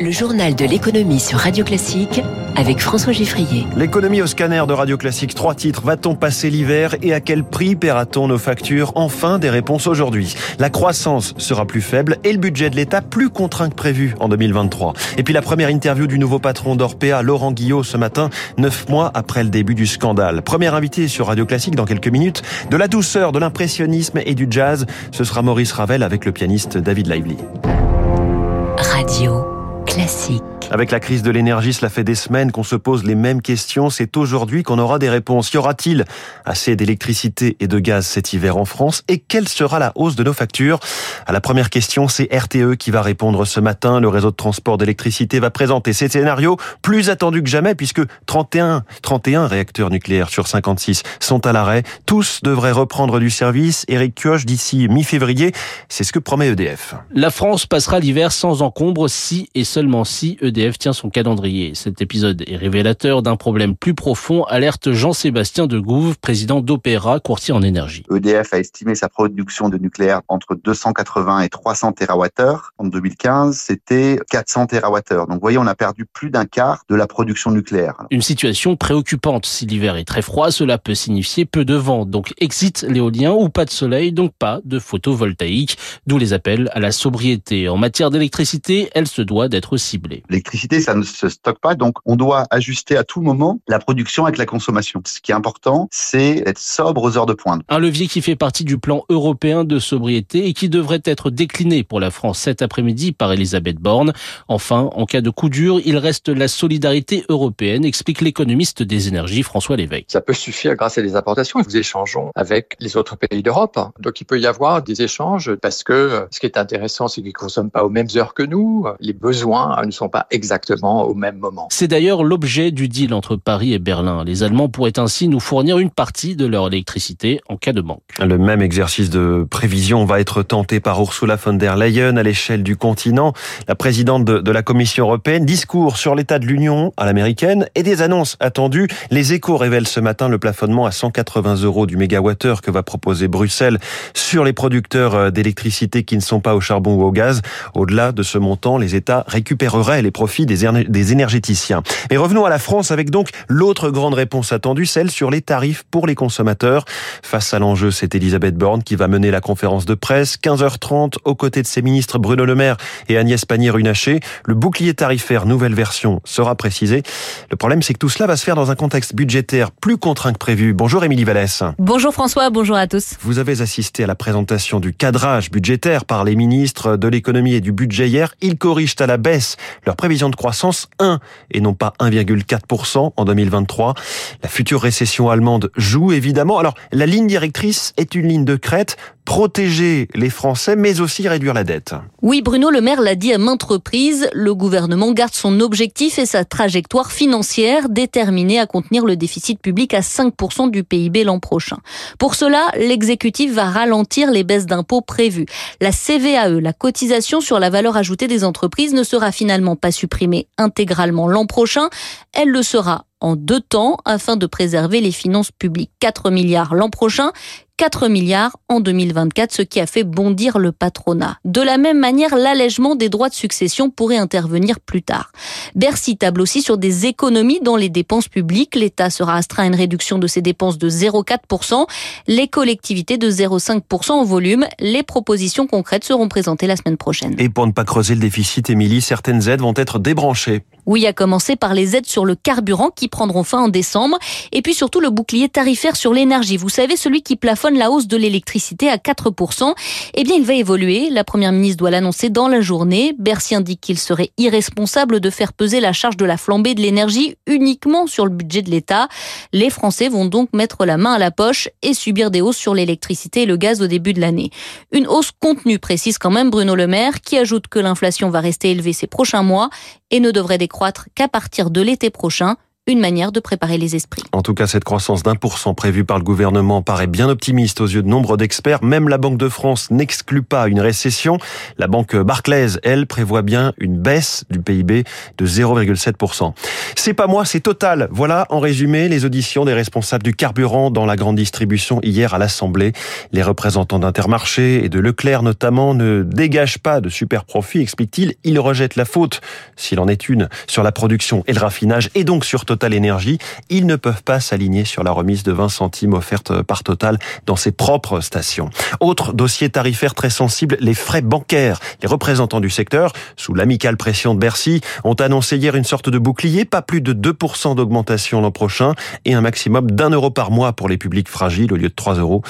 Le journal de l'économie sur Radio Classique avec François Giffrier. L'économie au scanner de Radio Classique, trois titres. Va-t-on passer l'hiver et à quel prix paiera-t-on nos factures Enfin, des réponses aujourd'hui. La croissance sera plus faible et le budget de l'État plus contraint que prévu en 2023. Et puis la première interview du nouveau patron d'Orpea, Laurent Guillot, ce matin, neuf mois après le début du scandale. Première invité sur Radio Classique dans quelques minutes. De la douceur, de l'impressionnisme et du jazz, ce sera Maurice Ravel avec le pianiste David Lively. Classique. Avec la crise de l'énergie, cela fait des semaines qu'on se pose les mêmes questions. C'est aujourd'hui qu'on aura des réponses. Y aura-t-il assez d'électricité et de gaz cet hiver en France? Et quelle sera la hausse de nos factures? À la première question, c'est RTE qui va répondre ce matin. Le réseau de transport d'électricité va présenter ces scénarios plus attendus que jamais puisque 31, 31 réacteurs nucléaires sur 56 sont à l'arrêt. Tous devraient reprendre du service. Eric Kioch d'ici mi-février. C'est ce que promet EDF. La France passera l'hiver sans encombre si et seulement si EDF EDF tient son calendrier. Cet épisode est révélateur d'un problème plus profond, alerte Jean-Sébastien de Gouve, président d'Opéra, courtier en énergie. EDF a estimé sa production de nucléaire entre 280 et 300 TWh. En 2015, c'était 400 TWh. Donc, vous voyez, on a perdu plus d'un quart de la production nucléaire. Une situation préoccupante. Si l'hiver est très froid, cela peut signifier peu de vent. Donc, exit l'éolien ou pas de soleil, donc pas de photovoltaïque. D'où les appels à la sobriété. En matière d'électricité, elle se doit d'être ciblée l'électricité, ça ne se stocke pas, donc on doit ajuster à tout moment la production avec la consommation. Ce qui est important, c'est d'être sobre aux heures de pointe. Un levier qui fait partie du plan européen de sobriété et qui devrait être décliné pour la France cet après-midi par Elisabeth Borne. Enfin, en cas de coup dur, il reste la solidarité européenne, explique l'économiste des énergies François Lévesque. Ça peut suffire grâce à des importations. Nous échangeons avec les autres pays d'Europe. Donc il peut y avoir des échanges parce que ce qui est intéressant, c'est qu'ils ne consomment pas aux mêmes heures que nous. Les besoins ne sont pas exactement au même moment. C'est d'ailleurs l'objet du deal entre Paris et Berlin. Les Allemands pourraient ainsi nous fournir une partie de leur électricité en cas de manque. Le même exercice de prévision va être tenté par Ursula von der Leyen à l'échelle du continent. La présidente de, la Commission européenne, discours sur l'état de l'Union à l'américaine et des annonces attendues. Les échos révèlent ce matin le plafonnement à 180 euros du mégawattheure que va proposer Bruxelles sur les producteurs d'électricité qui ne sont pas au charbon ou au gaz. Au-delà de ce montant, les États récupéreraient les profit des, énergéticiens. Et revenons à la France avec donc l'autre grande réponse attendue, celle sur les tarifs pour les consommateurs. Face à l'enjeu, c'est Elisabeth Borne qui va mener la conférence de presse. 15h30, aux côtés de ses ministres Bruno Le Maire et Agnès Pannier-Runacher. Le bouclier tarifaire nouvelle version sera précisé. Le problème, c'est que tout cela va se faire dans un contexte budgétaire plus contraint que prévu. Bonjour Émilie Vallès. Bonjour François, bonjour à tous. Vous avez assisté à la présentation du cadrage budgétaire par les ministres de l'économie et du budget hier. Ils corrigent à la baisse leur prévision de croissance 1 et non pas 1,4% en 2023. La future récession allemande joue évidemment. Alors la ligne directrice est une ligne de crête protéger les Français, mais aussi réduire la dette. Oui, Bruno Le Maire l'a dit à maintes reprises, le gouvernement garde son objectif et sa trajectoire financière déterminée à contenir le déficit public à 5% du PIB l'an prochain. Pour cela, l'exécutif va ralentir les baisses d'impôts prévues. La CVAE, la cotisation sur la valeur ajoutée des entreprises, ne sera finalement pas supprimée intégralement l'an prochain. Elle le sera en deux temps afin de préserver les finances publiques. 4 milliards l'an prochain 4 milliards en 2024, ce qui a fait bondir le patronat. De la même manière, l'allègement des droits de succession pourrait intervenir plus tard. Bercy table aussi sur des économies dans les dépenses publiques. L'État sera astreint à une réduction de ses dépenses de 0,4%, les collectivités de 0,5% en volume. Les propositions concrètes seront présentées la semaine prochaine. Et pour ne pas creuser le déficit, Émilie, certaines aides vont être débranchées. Oui, à commencer par les aides sur le carburant qui prendront fin en décembre, et puis surtout le bouclier tarifaire sur l'énergie. Vous savez, celui qui plafonne la hausse de l'électricité à 4%. Eh bien, il va évoluer. La première ministre doit l'annoncer dans la journée. Bercy indique qu'il serait irresponsable de faire peser la charge de la flambée de l'énergie uniquement sur le budget de l'État. Les Français vont donc mettre la main à la poche et subir des hausses sur l'électricité et le gaz au début de l'année. Une hausse contenue, précise quand même Bruno Le Maire, qui ajoute que l'inflation va rester élevée ces prochains mois et ne devrait décroître qu'à partir de l'été prochain une manière de préparer les esprits. En tout cas, cette croissance d'un pour cent prévue par le gouvernement paraît bien optimiste aux yeux de nombre d'experts. Même la Banque de France n'exclut pas une récession. La banque Barclays, elle, prévoit bien une baisse du PIB de 0,7%. C'est pas moi, c'est Total. Voilà, en résumé, les auditions des responsables du carburant dans la grande distribution hier à l'Assemblée. Les représentants d'Intermarché et de Leclerc notamment ne dégagent pas de super profit, explique-t-il. Ils rejettent la faute, s'il en est une, sur la production et le raffinage et donc sur Total Énergie, ils ne peuvent pas s'aligner sur la remise de 20 centimes offerte par Total dans ses propres stations. Autre dossier tarifaire très sensible, les frais bancaires. Les représentants du secteur, sous l'amicale pression de Bercy, ont annoncé hier une sorte de bouclier, pas plus de 2% d'augmentation l'an prochain et un maximum d'un euro par mois pour les publics fragiles au lieu de 3 euros.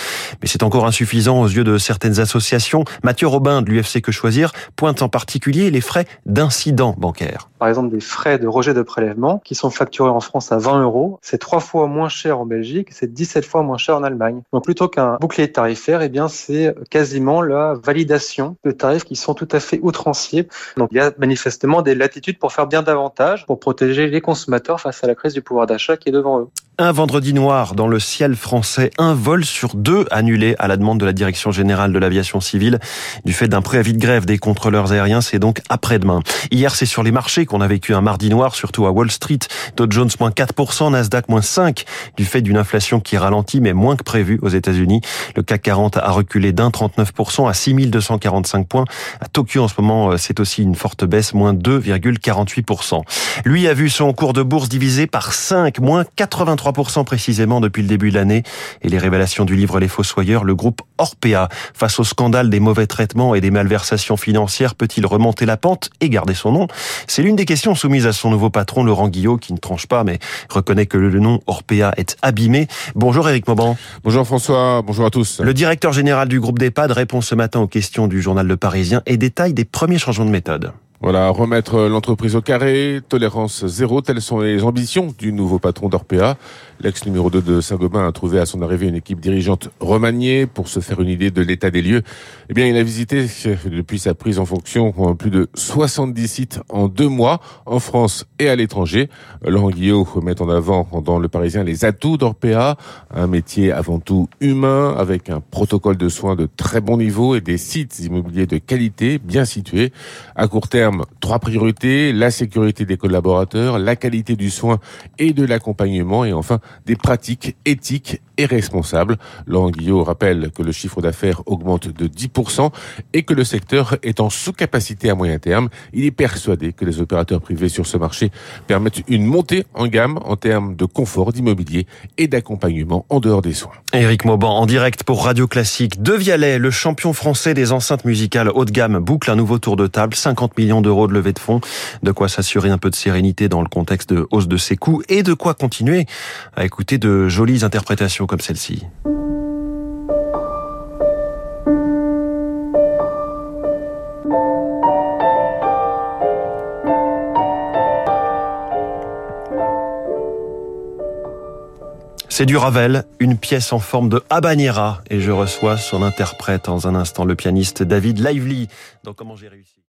Mais c'est encore insuffisant aux yeux de certaines associations. Mathieu Robin de l'UFC Que Choisir pointe en particulier les frais d'incidents bancaires. Par exemple, des frais de rejet de prélèvement qui sont facturés en France à 20 euros. C'est trois fois moins cher en Belgique, c'est 17 fois moins cher en Allemagne. Donc plutôt qu'un bouclier tarifaire, eh bien c'est quasiment la validation de tarifs qui sont tout à fait outranciers. Donc il y a manifestement des latitudes pour faire bien davantage pour protéger les consommateurs face à la crise du pouvoir d'achat qui est devant eux. Un vendredi noir dans le ciel français, un vol sur deux annulé à la demande de la Direction générale de l'aviation civile du fait d'un préavis de grève des contrôleurs aériens. C'est donc après-demain. Hier, c'est sur les marchés qu'on a vécu un mardi noir, surtout à Wall Street. Dow Jones moins 4%, Nasdaq moins 5% du fait d'une inflation qui ralentit mais moins que prévu aux États-Unis. Le CAC 40 a reculé d'un 39% à 6245 points. À Tokyo en ce moment, euh, c'est aussi une forte baisse, moins 2,48%. Lui a vu son cours de bourse divisé par 5, moins 83% précisément depuis le début de l'année. Et les révélations du livre Les Fossoyeurs, le groupe Orpea, face au scandale des mauvais traitements et des malversations financières, peut-il remonter la pente et garder son nom? C'est des questions soumises à son nouveau patron, Laurent Guillot, qui ne tranche pas, mais reconnaît que le nom Orpea est abîmé. Bonjour Éric Mauban. Bonjour François, bonjour à tous. Le directeur général du groupe d'EHPAD répond ce matin aux questions du journal Le Parisien et détaille des premiers changements de méthode. Voilà, remettre l'entreprise au carré, tolérance zéro, telles sont les ambitions du nouveau patron d'Orpea. L'ex numéro 2 de Saint-Gobain a trouvé à son arrivée une équipe dirigeante remaniée pour se faire une idée de l'état des lieux. Eh bien, il a visité depuis sa prise en fonction plus de 70 sites en deux mois en France et à l'étranger. Laurent Guillot met en avant dans Le Parisien les atouts d'Orpea, un métier avant tout humain avec un protocole de soins de très bon niveau et des sites immobiliers de qualité bien situés. À court terme, trois priorités, la sécurité des collaborateurs, la qualité du soin et de l'accompagnement et enfin des pratiques éthiques et responsables. Laurent rappelle que le chiffre d'affaires augmente de 10% et que le secteur est en sous-capacité à moyen terme. Il est persuadé que les opérateurs privés sur ce marché permettent une montée en gamme en termes de confort d'immobilier et d'accompagnement en dehors des soins. Éric Mauban en direct pour Radio Classique. De Vialet, le champion français des enceintes musicales haut de gamme, boucle un nouveau tour de table, 50 millions d'euros de levée de fonds, de quoi s'assurer un peu de sérénité dans le contexte de hausse de ses coûts et de quoi continuer à écouter de jolies interprétations comme celle-ci. C'est du Ravel, une pièce en forme de habanera, et je reçois son interprète dans un instant, le pianiste David Lively. Donc comment j'ai réussi